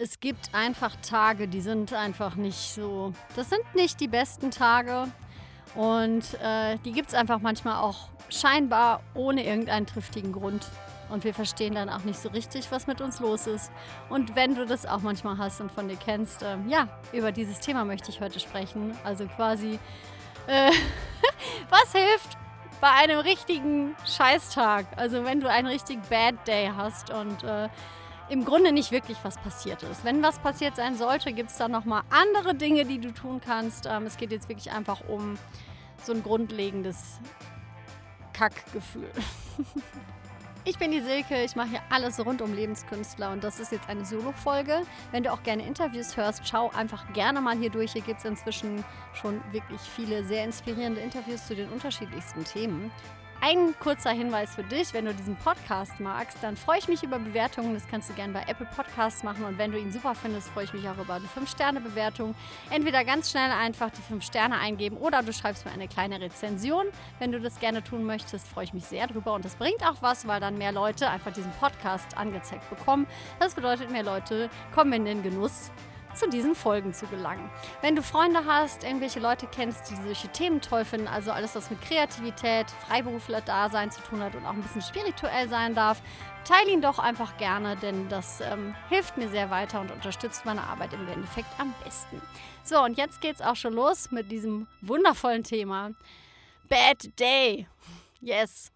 es gibt einfach Tage, die sind einfach nicht so. Das sind nicht die besten Tage. Und äh, die gibt es einfach manchmal auch scheinbar ohne irgendeinen triftigen Grund. Und wir verstehen dann auch nicht so richtig, was mit uns los ist. Und wenn du das auch manchmal hast und von dir kennst, äh, ja, über dieses Thema möchte ich heute sprechen. Also quasi, äh, was hilft bei einem richtigen Scheißtag? Also wenn du einen richtig Bad Day hast und äh, im Grunde nicht wirklich was passiert ist. Wenn was passiert sein sollte, gibt es dann nochmal andere Dinge, die du tun kannst. Ähm, es geht jetzt wirklich einfach um so ein grundlegendes Kackgefühl. Ich bin die Silke, ich mache hier alles rund um Lebenskünstler und das ist jetzt eine Solo-Folge. Wenn du auch gerne Interviews hörst, schau einfach gerne mal hier durch. Hier gibt es inzwischen schon wirklich viele sehr inspirierende Interviews zu den unterschiedlichsten Themen. Ein kurzer Hinweis für dich, wenn du diesen Podcast magst, dann freue ich mich über Bewertungen. Das kannst du gerne bei Apple Podcasts machen. Und wenn du ihn super findest, freue ich mich auch über eine 5-Sterne-Bewertung. Entweder ganz schnell einfach die 5 Sterne eingeben oder du schreibst mir eine kleine Rezension. Wenn du das gerne tun möchtest, freue ich mich sehr drüber. Und das bringt auch was, weil dann mehr Leute einfach diesen Podcast angezeigt bekommen. Das bedeutet, mehr Leute kommen in den Genuss zu diesen Folgen zu gelangen. Wenn du Freunde hast, irgendwelche Leute kennst, die solche Themen toll finden, also alles, was mit Kreativität, Freiberufler-Dasein zu tun hat und auch ein bisschen spirituell sein darf, teile ihn doch einfach gerne, denn das ähm, hilft mir sehr weiter und unterstützt meine Arbeit im Endeffekt am besten. So, und jetzt geht's auch schon los mit diesem wundervollen Thema. Bad Day. Yes.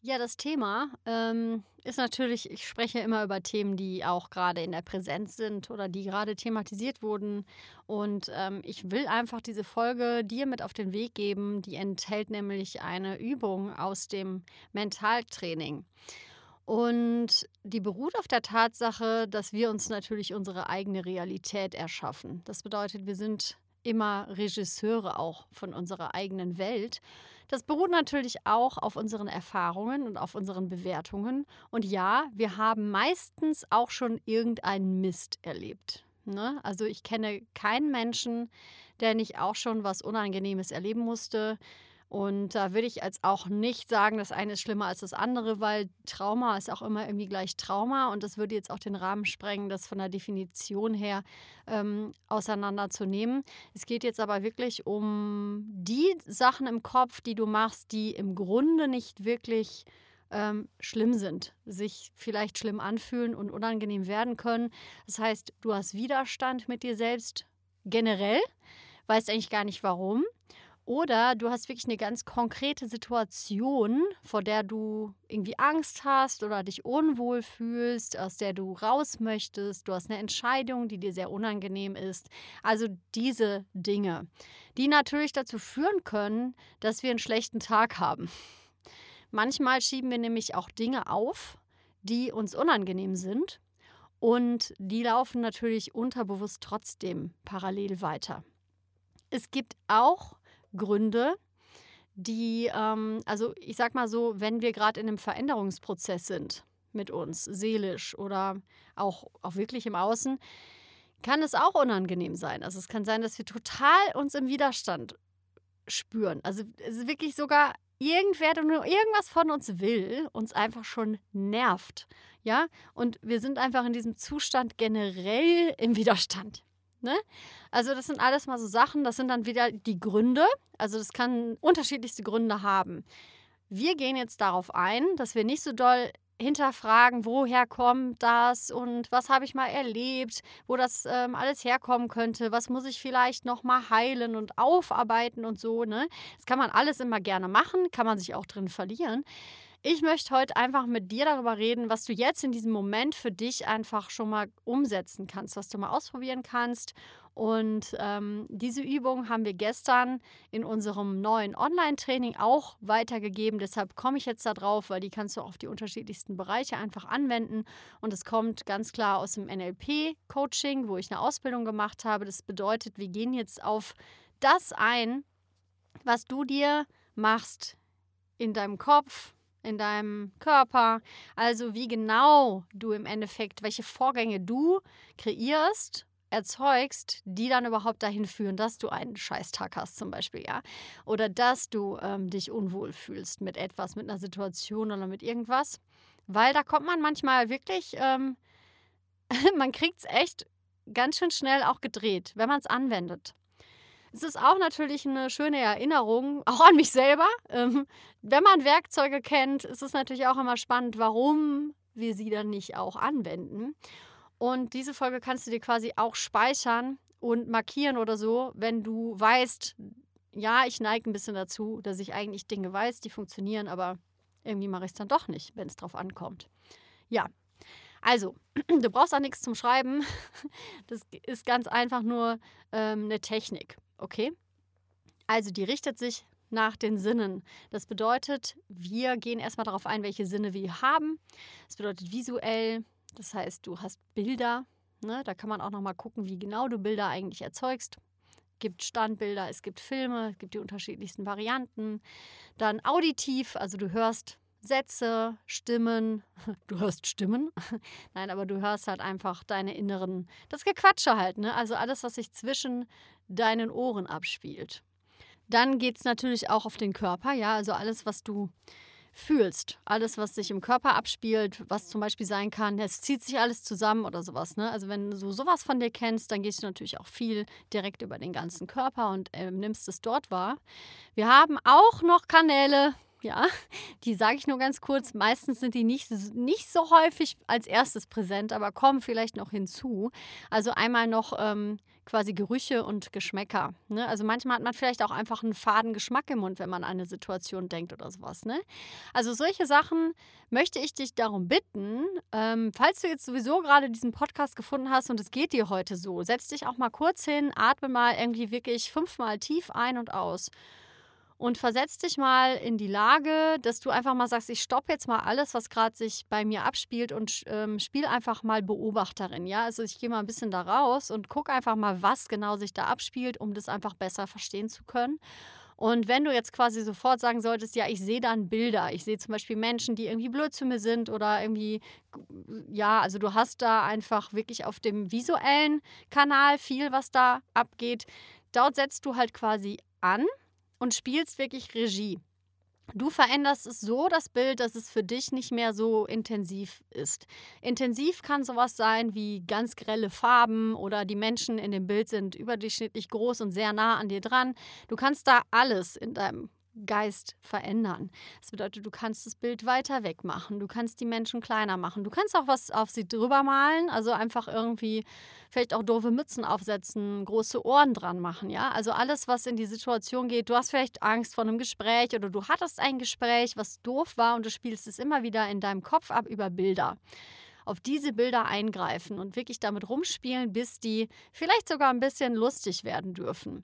Ja, das Thema ähm, ist natürlich, ich spreche immer über Themen, die auch gerade in der Präsenz sind oder die gerade thematisiert wurden. Und ähm, ich will einfach diese Folge dir mit auf den Weg geben. Die enthält nämlich eine Übung aus dem Mentaltraining. Und die beruht auf der Tatsache, dass wir uns natürlich unsere eigene Realität erschaffen. Das bedeutet, wir sind immer Regisseure auch von unserer eigenen Welt. Das beruht natürlich auch auf unseren Erfahrungen und auf unseren Bewertungen. Und ja, wir haben meistens auch schon irgendeinen Mist erlebt. Ne? Also ich kenne keinen Menschen, der nicht auch schon was Unangenehmes erleben musste. Und da würde ich jetzt auch nicht sagen, das eine ist schlimmer als das andere, weil Trauma ist auch immer irgendwie gleich Trauma und das würde jetzt auch den Rahmen sprengen, das von der Definition her ähm, auseinanderzunehmen. Es geht jetzt aber wirklich um die Sachen im Kopf, die du machst, die im Grunde nicht wirklich ähm, schlimm sind, sich vielleicht schlimm anfühlen und unangenehm werden können. Das heißt, du hast Widerstand mit dir selbst generell, weißt eigentlich gar nicht warum oder du hast wirklich eine ganz konkrete Situation, vor der du irgendwie Angst hast oder dich unwohl fühlst, aus der du raus möchtest. Du hast eine Entscheidung, die dir sehr unangenehm ist. Also diese Dinge, die natürlich dazu führen können, dass wir einen schlechten Tag haben. Manchmal schieben wir nämlich auch Dinge auf, die uns unangenehm sind. Und die laufen natürlich unterbewusst trotzdem parallel weiter. Es gibt auch Gründe, die, ähm, also ich sag mal so, wenn wir gerade in einem Veränderungsprozess sind mit uns, seelisch oder auch, auch wirklich im Außen, kann es auch unangenehm sein. Also es kann sein, dass wir total uns im Widerstand spüren. Also es ist wirklich sogar irgendwer, der nur irgendwas von uns will, uns einfach schon nervt. Ja, und wir sind einfach in diesem Zustand generell im Widerstand. Ne? Also das sind alles mal so Sachen, das sind dann wieder die Gründe. Also das kann unterschiedlichste Gründe haben. Wir gehen jetzt darauf ein, dass wir nicht so doll hinterfragen, woher kommt das und was habe ich mal erlebt, wo das ähm, alles herkommen könnte, was muss ich vielleicht noch mal heilen und aufarbeiten und so. Ne? Das kann man alles immer gerne machen, kann man sich auch drin verlieren. Ich möchte heute einfach mit dir darüber reden, was du jetzt in diesem Moment für dich einfach schon mal umsetzen kannst, was du mal ausprobieren kannst. Und ähm, diese Übung haben wir gestern in unserem neuen Online-Training auch weitergegeben. Deshalb komme ich jetzt da drauf, weil die kannst du auf die unterschiedlichsten Bereiche einfach anwenden. Und es kommt ganz klar aus dem NLP-Coaching, wo ich eine Ausbildung gemacht habe. Das bedeutet, wir gehen jetzt auf das ein, was du dir machst in deinem Kopf, in deinem Körper. Also wie genau du im Endeffekt, welche Vorgänge du kreierst, erzeugst, die dann überhaupt dahin führen, dass du einen Scheißtag hast zum Beispiel, ja. Oder dass du ähm, dich unwohl fühlst mit etwas, mit einer Situation oder mit irgendwas. Weil da kommt man manchmal wirklich ähm, man kriegt es echt ganz schön schnell auch gedreht, wenn man es anwendet. Es ist auch natürlich eine schöne Erinnerung, auch an mich selber. Ähm, wenn man Werkzeuge kennt, ist es natürlich auch immer spannend, warum wir sie dann nicht auch anwenden. Und diese Folge kannst du dir quasi auch speichern und markieren oder so, wenn du weißt, ja, ich neige ein bisschen dazu, dass ich eigentlich Dinge weiß, die funktionieren, aber irgendwie mache ich es dann doch nicht, wenn es drauf ankommt. Ja, also, du brauchst auch nichts zum Schreiben. Das ist ganz einfach nur ähm, eine Technik, okay? Also, die richtet sich nach den Sinnen. Das bedeutet, wir gehen erstmal darauf ein, welche Sinne wir haben. Das bedeutet visuell, das heißt, du hast Bilder. Ne? Da kann man auch nochmal gucken, wie genau du Bilder eigentlich erzeugst. Es gibt Standbilder, es gibt Filme, es gibt die unterschiedlichsten Varianten. Dann auditiv, also du hörst Sätze, Stimmen. Du hörst Stimmen? Nein, aber du hörst halt einfach deine inneren, das Gequatsche halt, ne? Also alles, was sich zwischen deinen Ohren abspielt. Dann geht es natürlich auch auf den Körper, ja, also alles, was du fühlst, alles, was sich im Körper abspielt, was zum Beispiel sein kann, es zieht sich alles zusammen oder sowas. Ne? Also wenn du sowas von dir kennst, dann gehst du natürlich auch viel direkt über den ganzen Körper und äh, nimmst es dort wahr. Wir haben auch noch Kanäle, ja, die sage ich nur ganz kurz. Meistens sind die nicht, nicht so häufig als erstes präsent, aber kommen vielleicht noch hinzu. Also einmal noch ähm, quasi Gerüche und Geschmäcker. Ne? Also manchmal hat man vielleicht auch einfach einen faden Geschmack im Mund, wenn man an eine Situation denkt oder sowas. Ne? Also solche Sachen möchte ich dich darum bitten, ähm, falls du jetzt sowieso gerade diesen Podcast gefunden hast und es geht dir heute so, setz dich auch mal kurz hin, atme mal irgendwie wirklich fünfmal tief ein und aus und versetz dich mal in die Lage, dass du einfach mal sagst, ich stoppe jetzt mal alles, was gerade sich bei mir abspielt und ähm, spiel einfach mal Beobachterin. Ja, also ich gehe mal ein bisschen da raus und gucke einfach mal, was genau sich da abspielt, um das einfach besser verstehen zu können. Und wenn du jetzt quasi sofort sagen solltest, ja, ich sehe dann Bilder, ich sehe zum Beispiel Menschen, die irgendwie blöd zu mir sind oder irgendwie, ja, also du hast da einfach wirklich auf dem visuellen Kanal viel, was da abgeht. Dort setzt du halt quasi an und spielst wirklich Regie. Du veränderst es so, das Bild, dass es für dich nicht mehr so intensiv ist. Intensiv kann sowas sein wie ganz grelle Farben oder die Menschen in dem Bild sind überdurchschnittlich groß und sehr nah an dir dran. Du kannst da alles in deinem Geist verändern. Das bedeutet, du kannst das Bild weiter weg machen, du kannst die Menschen kleiner machen, du kannst auch was auf sie drüber malen, also einfach irgendwie vielleicht auch doofe Mützen aufsetzen, große Ohren dran machen, ja? Also alles, was in die Situation geht. Du hast vielleicht Angst vor einem Gespräch oder du hattest ein Gespräch, was doof war und du spielst es immer wieder in deinem Kopf ab über Bilder auf diese Bilder eingreifen und wirklich damit rumspielen, bis die vielleicht sogar ein bisschen lustig werden dürfen.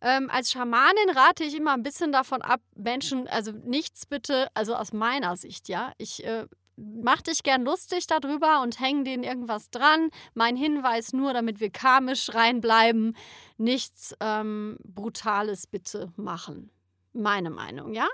Ähm, als Schamanin rate ich immer ein bisschen davon ab, Menschen, also nichts bitte, also aus meiner Sicht, ja. Ich äh, mach dich gern lustig darüber und häng denen irgendwas dran. Mein Hinweis nur, damit wir karmisch reinbleiben, nichts ähm, Brutales bitte machen. Meine Meinung, ja?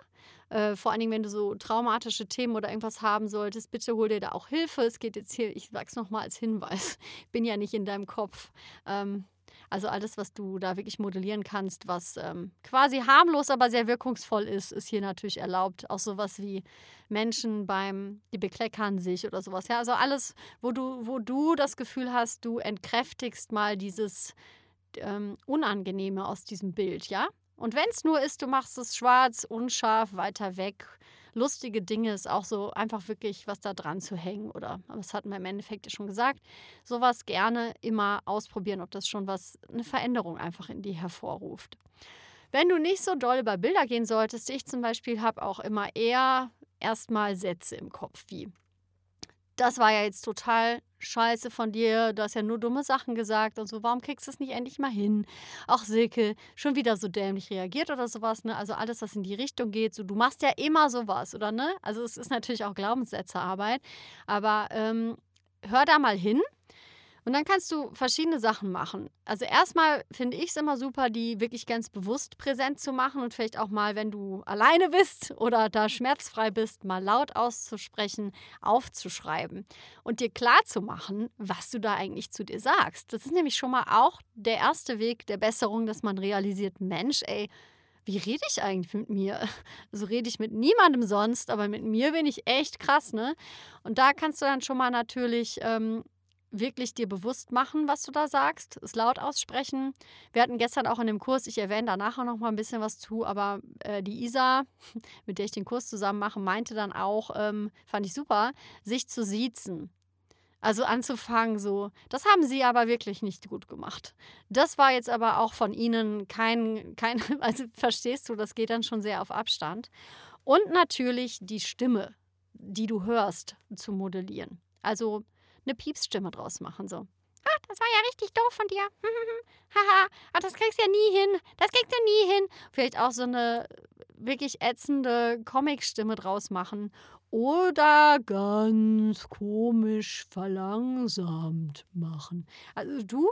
Äh, vor allen Dingen, wenn du so traumatische Themen oder irgendwas haben solltest, bitte hol dir da auch Hilfe. Es geht jetzt hier, ich sag's nochmal als Hinweis, bin ja nicht in deinem Kopf. Ähm, also alles, was du da wirklich modellieren kannst, was ähm, quasi harmlos, aber sehr wirkungsvoll ist, ist hier natürlich erlaubt. Auch sowas wie Menschen beim, die bekleckern sich oder sowas. Ja, also alles, wo du, wo du das Gefühl hast, du entkräftigst mal dieses ähm, Unangenehme aus diesem Bild, ja? Und wenn es nur ist, du machst es schwarz, unscharf, weiter weg lustige Dinge ist auch so einfach wirklich was da dran zu hängen oder, das hatten wir im Endeffekt ja schon gesagt, sowas gerne immer ausprobieren, ob das schon was, eine Veränderung einfach in dir hervorruft. Wenn du nicht so doll über Bilder gehen solltest, ich zum Beispiel habe auch immer eher erstmal Sätze im Kopf wie das war ja jetzt total scheiße von dir, du hast ja nur dumme Sachen gesagt und so, warum kriegst du es nicht endlich mal hin? Auch Silke, schon wieder so dämlich reagiert oder sowas, ne? Also alles, was in die Richtung geht, so, du machst ja immer sowas, oder ne? Also es ist natürlich auch Glaubenssätzearbeit, aber ähm, hör da mal hin und dann kannst du verschiedene Sachen machen. Also erstmal finde ich es immer super, die wirklich ganz bewusst präsent zu machen und vielleicht auch mal, wenn du alleine bist oder da schmerzfrei bist, mal laut auszusprechen, aufzuschreiben und dir klar zu machen, was du da eigentlich zu dir sagst. Das ist nämlich schon mal auch der erste Weg der Besserung, dass man realisiert, Mensch, ey, wie rede ich eigentlich mit mir? So rede ich mit niemandem sonst, aber mit mir bin ich echt krass, ne? Und da kannst du dann schon mal natürlich ähm, wirklich dir bewusst machen, was du da sagst, es laut aussprechen. Wir hatten gestern auch in dem Kurs, ich erwähne da nachher noch mal ein bisschen was zu, aber äh, die Isa, mit der ich den Kurs zusammen mache, meinte dann auch, ähm, fand ich super, sich zu siezen. Also anzufangen so. Das haben sie aber wirklich nicht gut gemacht. Das war jetzt aber auch von ihnen kein, kein also verstehst du, das geht dann schon sehr auf Abstand. Und natürlich die Stimme, die du hörst, zu modellieren. Also eine Piepsstimme draus machen. So. Ah, das war ja richtig doof von dir. Haha, ah, das kriegst du ja nie hin. Das kriegst du nie hin. Vielleicht auch so eine wirklich ätzende Comicstimme draus machen. Oder ganz komisch verlangsamt machen. Also du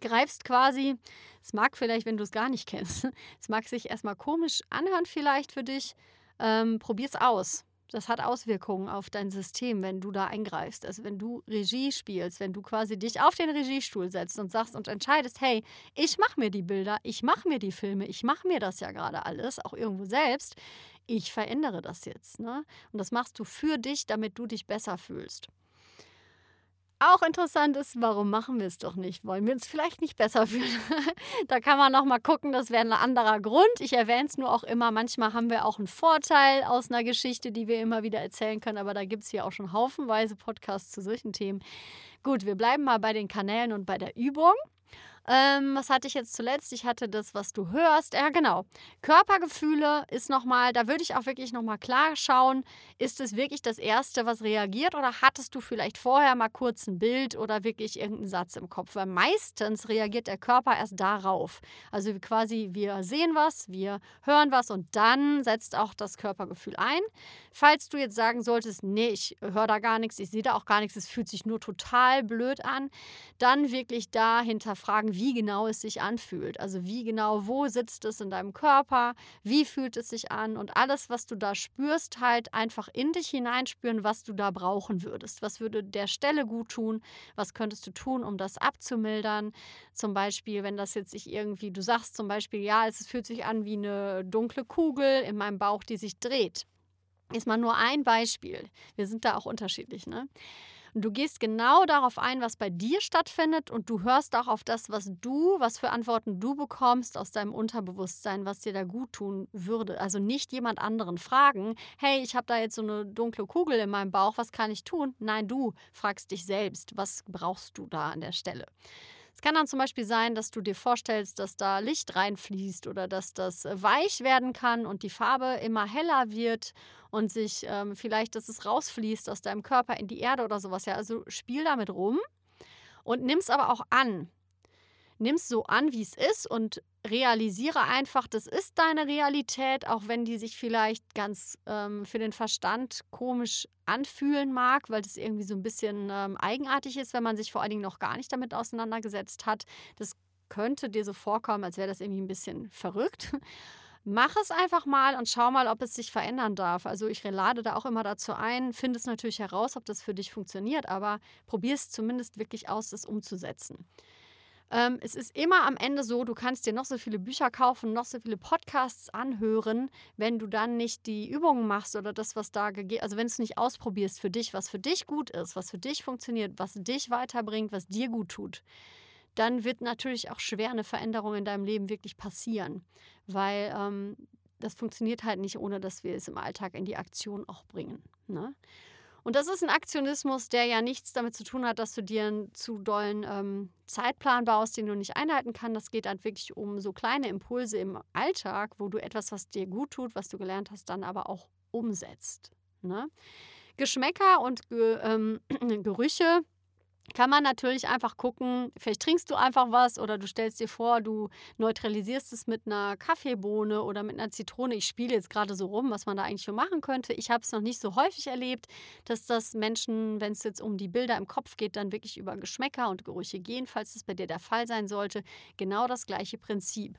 greifst quasi, es mag vielleicht, wenn du es gar nicht kennst, es mag sich erstmal komisch anhören vielleicht für dich. Ähm, probier's aus das hat Auswirkungen auf dein System, wenn du da eingreifst. Also wenn du Regie spielst, wenn du quasi dich auf den Regiestuhl setzt und sagst und entscheidest, hey, ich mache mir die Bilder, ich mache mir die Filme, ich mache mir das ja gerade alles, auch irgendwo selbst. Ich verändere das jetzt. Ne? Und das machst du für dich, damit du dich besser fühlst auch interessant ist, warum machen wir es doch nicht? Wollen wir uns vielleicht nicht besser fühlen? da kann man noch mal gucken, das wäre ein anderer Grund. Ich erwähne es nur auch immer, manchmal haben wir auch einen Vorteil aus einer Geschichte, die wir immer wieder erzählen können, aber da gibt es hier auch schon haufenweise Podcasts zu solchen Themen. Gut, wir bleiben mal bei den Kanälen und bei der Übung. Ähm, was hatte ich jetzt zuletzt? Ich hatte das, was du hörst. Ja, genau. Körpergefühle ist nochmal, da würde ich auch wirklich nochmal klar schauen, ist es wirklich das Erste, was reagiert oder hattest du vielleicht vorher mal kurz ein Bild oder wirklich irgendeinen Satz im Kopf? Weil meistens reagiert der Körper erst darauf. Also quasi, wir sehen was, wir hören was und dann setzt auch das Körpergefühl ein. Falls du jetzt sagen solltest, nee, ich höre da gar nichts, ich sehe da auch gar nichts, es fühlt sich nur total blöd an, dann wirklich da hinterfragen, wie genau es sich anfühlt. Also wie genau, wo sitzt es in deinem Körper, wie fühlt es sich an und alles, was du da spürst, halt einfach in dich hineinspüren, was du da brauchen würdest. Was würde der Stelle gut tun? Was könntest du tun, um das abzumildern? Zum Beispiel, wenn das jetzt sich irgendwie, du sagst zum Beispiel, ja, es fühlt sich an wie eine dunkle Kugel in meinem Bauch, die sich dreht. Ist mal nur ein Beispiel. Wir sind da auch unterschiedlich, ne? Und du gehst genau darauf ein, was bei dir stattfindet und du hörst auch auf das, was du, was für Antworten du bekommst aus deinem Unterbewusstsein, was dir da gut tun würde. Also nicht jemand anderen fragen, hey, ich habe da jetzt so eine dunkle Kugel in meinem Bauch, was kann ich tun? Nein, du fragst dich selbst, was brauchst du da an der Stelle? Es kann dann zum Beispiel sein, dass du dir vorstellst, dass da Licht reinfließt oder dass das weich werden kann und die Farbe immer heller wird und sich ähm, vielleicht, dass es rausfließt aus deinem Körper in die Erde oder sowas. Ja, also spiel damit rum und nimm es aber auch an nimm es so an, wie es ist und realisiere einfach, das ist deine Realität, auch wenn die sich vielleicht ganz ähm, für den Verstand komisch anfühlen mag, weil das irgendwie so ein bisschen ähm, eigenartig ist, wenn man sich vor allen Dingen noch gar nicht damit auseinandergesetzt hat. Das könnte dir so vorkommen, als wäre das irgendwie ein bisschen verrückt. Mach es einfach mal und schau mal, ob es sich verändern darf. Also ich lade da auch immer dazu ein, finde es natürlich heraus, ob das für dich funktioniert, aber probier es zumindest wirklich aus, es umzusetzen. Ähm, es ist immer am Ende so, du kannst dir noch so viele Bücher kaufen, noch so viele Podcasts anhören, wenn du dann nicht die Übungen machst oder das, was da gegeben, also wenn du es nicht ausprobierst für dich, was für dich gut ist, was für dich funktioniert, was dich weiterbringt, was dir gut tut, dann wird natürlich auch schwer eine Veränderung in deinem Leben wirklich passieren, weil ähm, das funktioniert halt nicht, ohne dass wir es im Alltag in die Aktion auch bringen. Ne? Und das ist ein Aktionismus, der ja nichts damit zu tun hat, dass du dir einen zu dollen ähm, Zeitplan baust, den du nicht einhalten kannst. Das geht halt wirklich um so kleine Impulse im Alltag, wo du etwas, was dir gut tut, was du gelernt hast, dann aber auch umsetzt. Ne? Geschmäcker und Ge ähm, Gerüche kann man natürlich einfach gucken, vielleicht trinkst du einfach was oder du stellst dir vor, du neutralisierst es mit einer Kaffeebohne oder mit einer Zitrone. Ich spiele jetzt gerade so rum, was man da eigentlich für machen könnte. Ich habe es noch nicht so häufig erlebt, dass das Menschen, wenn es jetzt um die Bilder im Kopf geht, dann wirklich über Geschmäcker und Gerüche gehen, falls das bei dir der Fall sein sollte. Genau das gleiche Prinzip.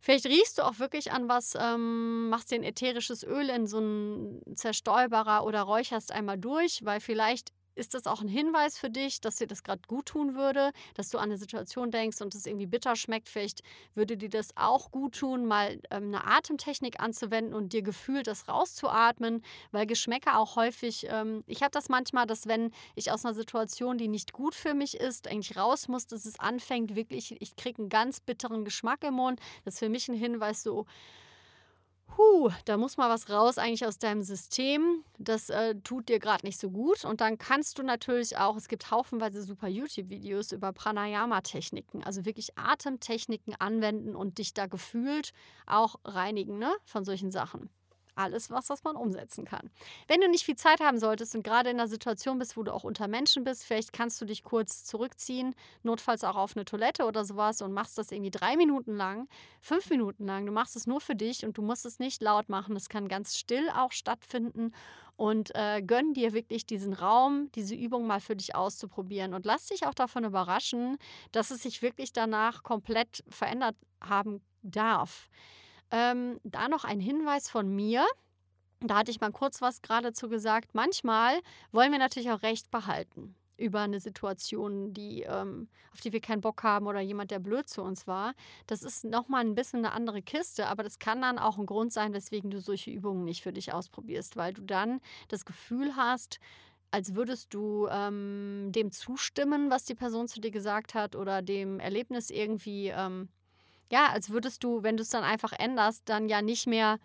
Vielleicht riechst du auch wirklich an was, ähm, machst dir ein ätherisches Öl in so einen Zerstäuberer oder räucherst einmal durch, weil vielleicht ist das auch ein Hinweis für dich, dass dir das gerade gut tun würde, dass du an eine Situation denkst und es irgendwie bitter schmeckt? Vielleicht würde dir das auch gut tun, mal ähm, eine Atemtechnik anzuwenden und dir gefühlt das rauszuatmen, weil Geschmäcker auch häufig, ähm, ich habe das manchmal, dass wenn ich aus einer Situation, die nicht gut für mich ist, eigentlich raus muss, dass es anfängt, wirklich, ich kriege einen ganz bitteren Geschmack im Mund. Das ist für mich ein Hinweis so, Huh, da muss mal was raus eigentlich aus deinem System. Das äh, tut dir gerade nicht so gut. Und dann kannst du natürlich auch, es gibt haufenweise super YouTube-Videos über Pranayama-Techniken, also wirklich Atemtechniken anwenden und dich da gefühlt auch reinigen ne, von solchen Sachen alles was, was man umsetzen kann. Wenn du nicht viel Zeit haben solltest und gerade in einer Situation bist, wo du auch unter Menschen bist, vielleicht kannst du dich kurz zurückziehen, notfalls auch auf eine Toilette oder sowas und machst das irgendwie drei Minuten lang, fünf Minuten lang. Du machst es nur für dich und du musst es nicht laut machen. Es kann ganz still auch stattfinden und äh, gönn dir wirklich diesen Raum, diese Übung mal für dich auszuprobieren und lass dich auch davon überraschen, dass es sich wirklich danach komplett verändert haben darf. Ähm, da noch ein Hinweis von mir. Da hatte ich mal kurz was geradezu gesagt. Manchmal wollen wir natürlich auch Recht behalten über eine Situation, die, ähm, auf die wir keinen Bock haben oder jemand, der blöd zu uns war. Das ist nochmal ein bisschen eine andere Kiste, aber das kann dann auch ein Grund sein, weswegen du solche Übungen nicht für dich ausprobierst, weil du dann das Gefühl hast, als würdest du ähm, dem zustimmen, was die Person zu dir gesagt hat oder dem Erlebnis irgendwie ähm, ja, als würdest du, wenn du es dann einfach änderst, dann ja nicht mehr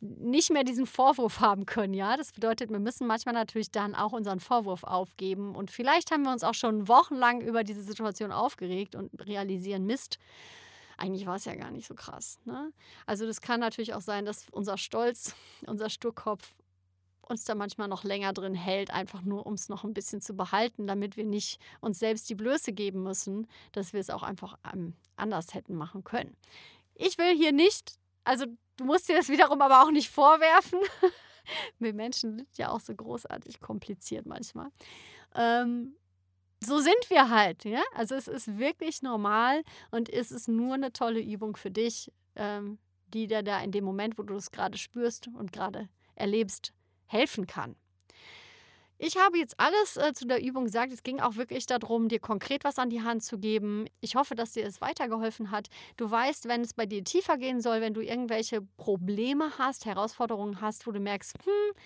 nicht mehr diesen Vorwurf haben können, ja. Das bedeutet, wir müssen manchmal natürlich dann auch unseren Vorwurf aufgeben. Und vielleicht haben wir uns auch schon wochenlang über diese Situation aufgeregt und realisieren, Mist, eigentlich war es ja gar nicht so krass. Ne? Also das kann natürlich auch sein, dass unser Stolz, unser Sturkopf uns da manchmal noch länger drin hält, einfach nur um es noch ein bisschen zu behalten, damit wir nicht uns selbst die Blöße geben müssen, dass wir es auch einfach ähm, anders hätten machen können. Ich will hier nicht, also du musst dir das wiederum aber auch nicht vorwerfen. wir Menschen sind ja auch so großartig kompliziert manchmal. Ähm, so sind wir halt, ja. Also es ist wirklich normal und es ist nur eine tolle Übung für dich, ähm, die dir da in dem Moment, wo du es gerade spürst und gerade erlebst, helfen kann. Ich habe jetzt alles äh, zu der Übung gesagt. Es ging auch wirklich darum, dir konkret was an die Hand zu geben. Ich hoffe, dass dir es weitergeholfen hat. Du weißt, wenn es bei dir tiefer gehen soll, wenn du irgendwelche Probleme hast, Herausforderungen hast, wo du merkst, hm,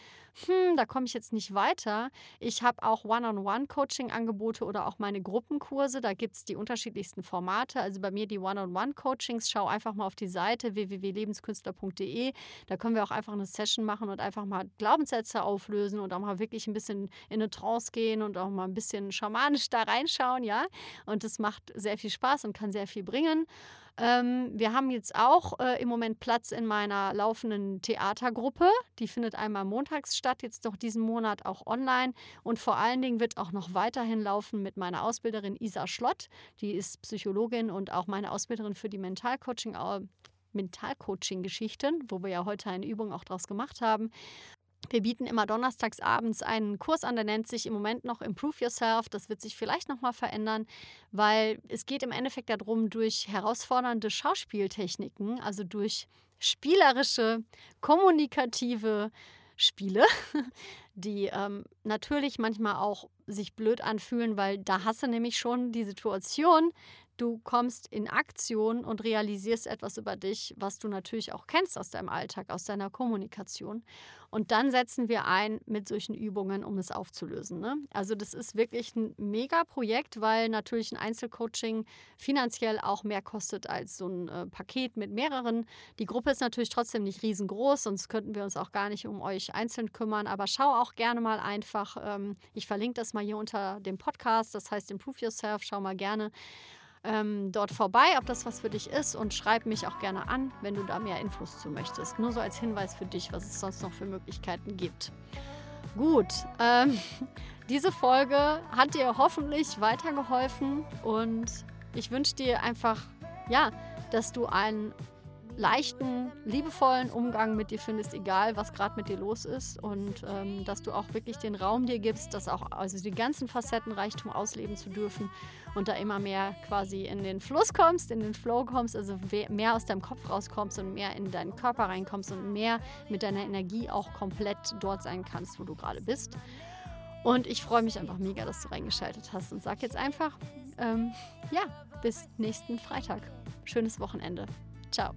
hm, da komme ich jetzt nicht weiter. Ich habe auch One-on-One-Coaching-Angebote oder auch meine Gruppenkurse. Da gibt es die unterschiedlichsten Formate. Also bei mir die One-on-One-Coachings. Schau einfach mal auf die Seite www.lebenskünstler.de. Da können wir auch einfach eine Session machen und einfach mal Glaubenssätze auflösen und auch mal wirklich ein bisschen in eine Trance gehen und auch mal ein bisschen schamanisch da reinschauen, ja. Und das macht sehr viel Spaß und kann sehr viel bringen. Ähm, wir haben jetzt auch äh, im Moment Platz in meiner laufenden Theatergruppe. Die findet einmal montags statt, jetzt noch diesen Monat auch online. Und vor allen Dingen wird auch noch weiterhin laufen mit meiner Ausbilderin Isa Schlott. Die ist Psychologin und auch meine Ausbilderin für die Mentalcoaching. Äh, Mentalcoaching-Geschichten, wo wir ja heute eine Übung auch draus gemacht haben. Wir bieten immer donnerstags abends einen Kurs an, der nennt sich im Moment noch Improve Yourself. Das wird sich vielleicht nochmal verändern, weil es geht im Endeffekt darum, durch herausfordernde Schauspieltechniken, also durch spielerische, kommunikative Spiele, die ähm, natürlich manchmal auch sich blöd anfühlen, weil da hast du nämlich schon die Situation, Du kommst in Aktion und realisierst etwas über dich, was du natürlich auch kennst aus deinem Alltag, aus deiner Kommunikation. Und dann setzen wir ein mit solchen Übungen, um es aufzulösen. Ne? Also das ist wirklich ein Mega-Projekt, weil natürlich ein Einzelcoaching finanziell auch mehr kostet als so ein äh, Paket mit mehreren. Die Gruppe ist natürlich trotzdem nicht riesengroß, sonst könnten wir uns auch gar nicht um euch einzeln kümmern. Aber schau auch gerne mal einfach, ähm, ich verlinke das mal hier unter dem Podcast, das heißt Improve Yourself, schau mal gerne ähm, dort vorbei, ob das was für dich ist und schreib mich auch gerne an, wenn du da mehr Infos zu möchtest. Nur so als Hinweis für dich, was es sonst noch für Möglichkeiten gibt. Gut, ähm, diese Folge hat dir hoffentlich weitergeholfen und ich wünsche dir einfach, ja, dass du einen leichten, liebevollen Umgang mit dir findest, egal was gerade mit dir los ist. Und ähm, dass du auch wirklich den Raum dir gibst, dass auch also die ganzen Facettenreichtum ausleben zu dürfen und da immer mehr quasi in den Fluss kommst, in den Flow kommst, also mehr aus deinem Kopf rauskommst und mehr in deinen Körper reinkommst und mehr mit deiner Energie auch komplett dort sein kannst, wo du gerade bist. Und ich freue mich einfach mega, dass du reingeschaltet hast und sag jetzt einfach, ähm, ja, bis nächsten Freitag. Schönes Wochenende. Ciao.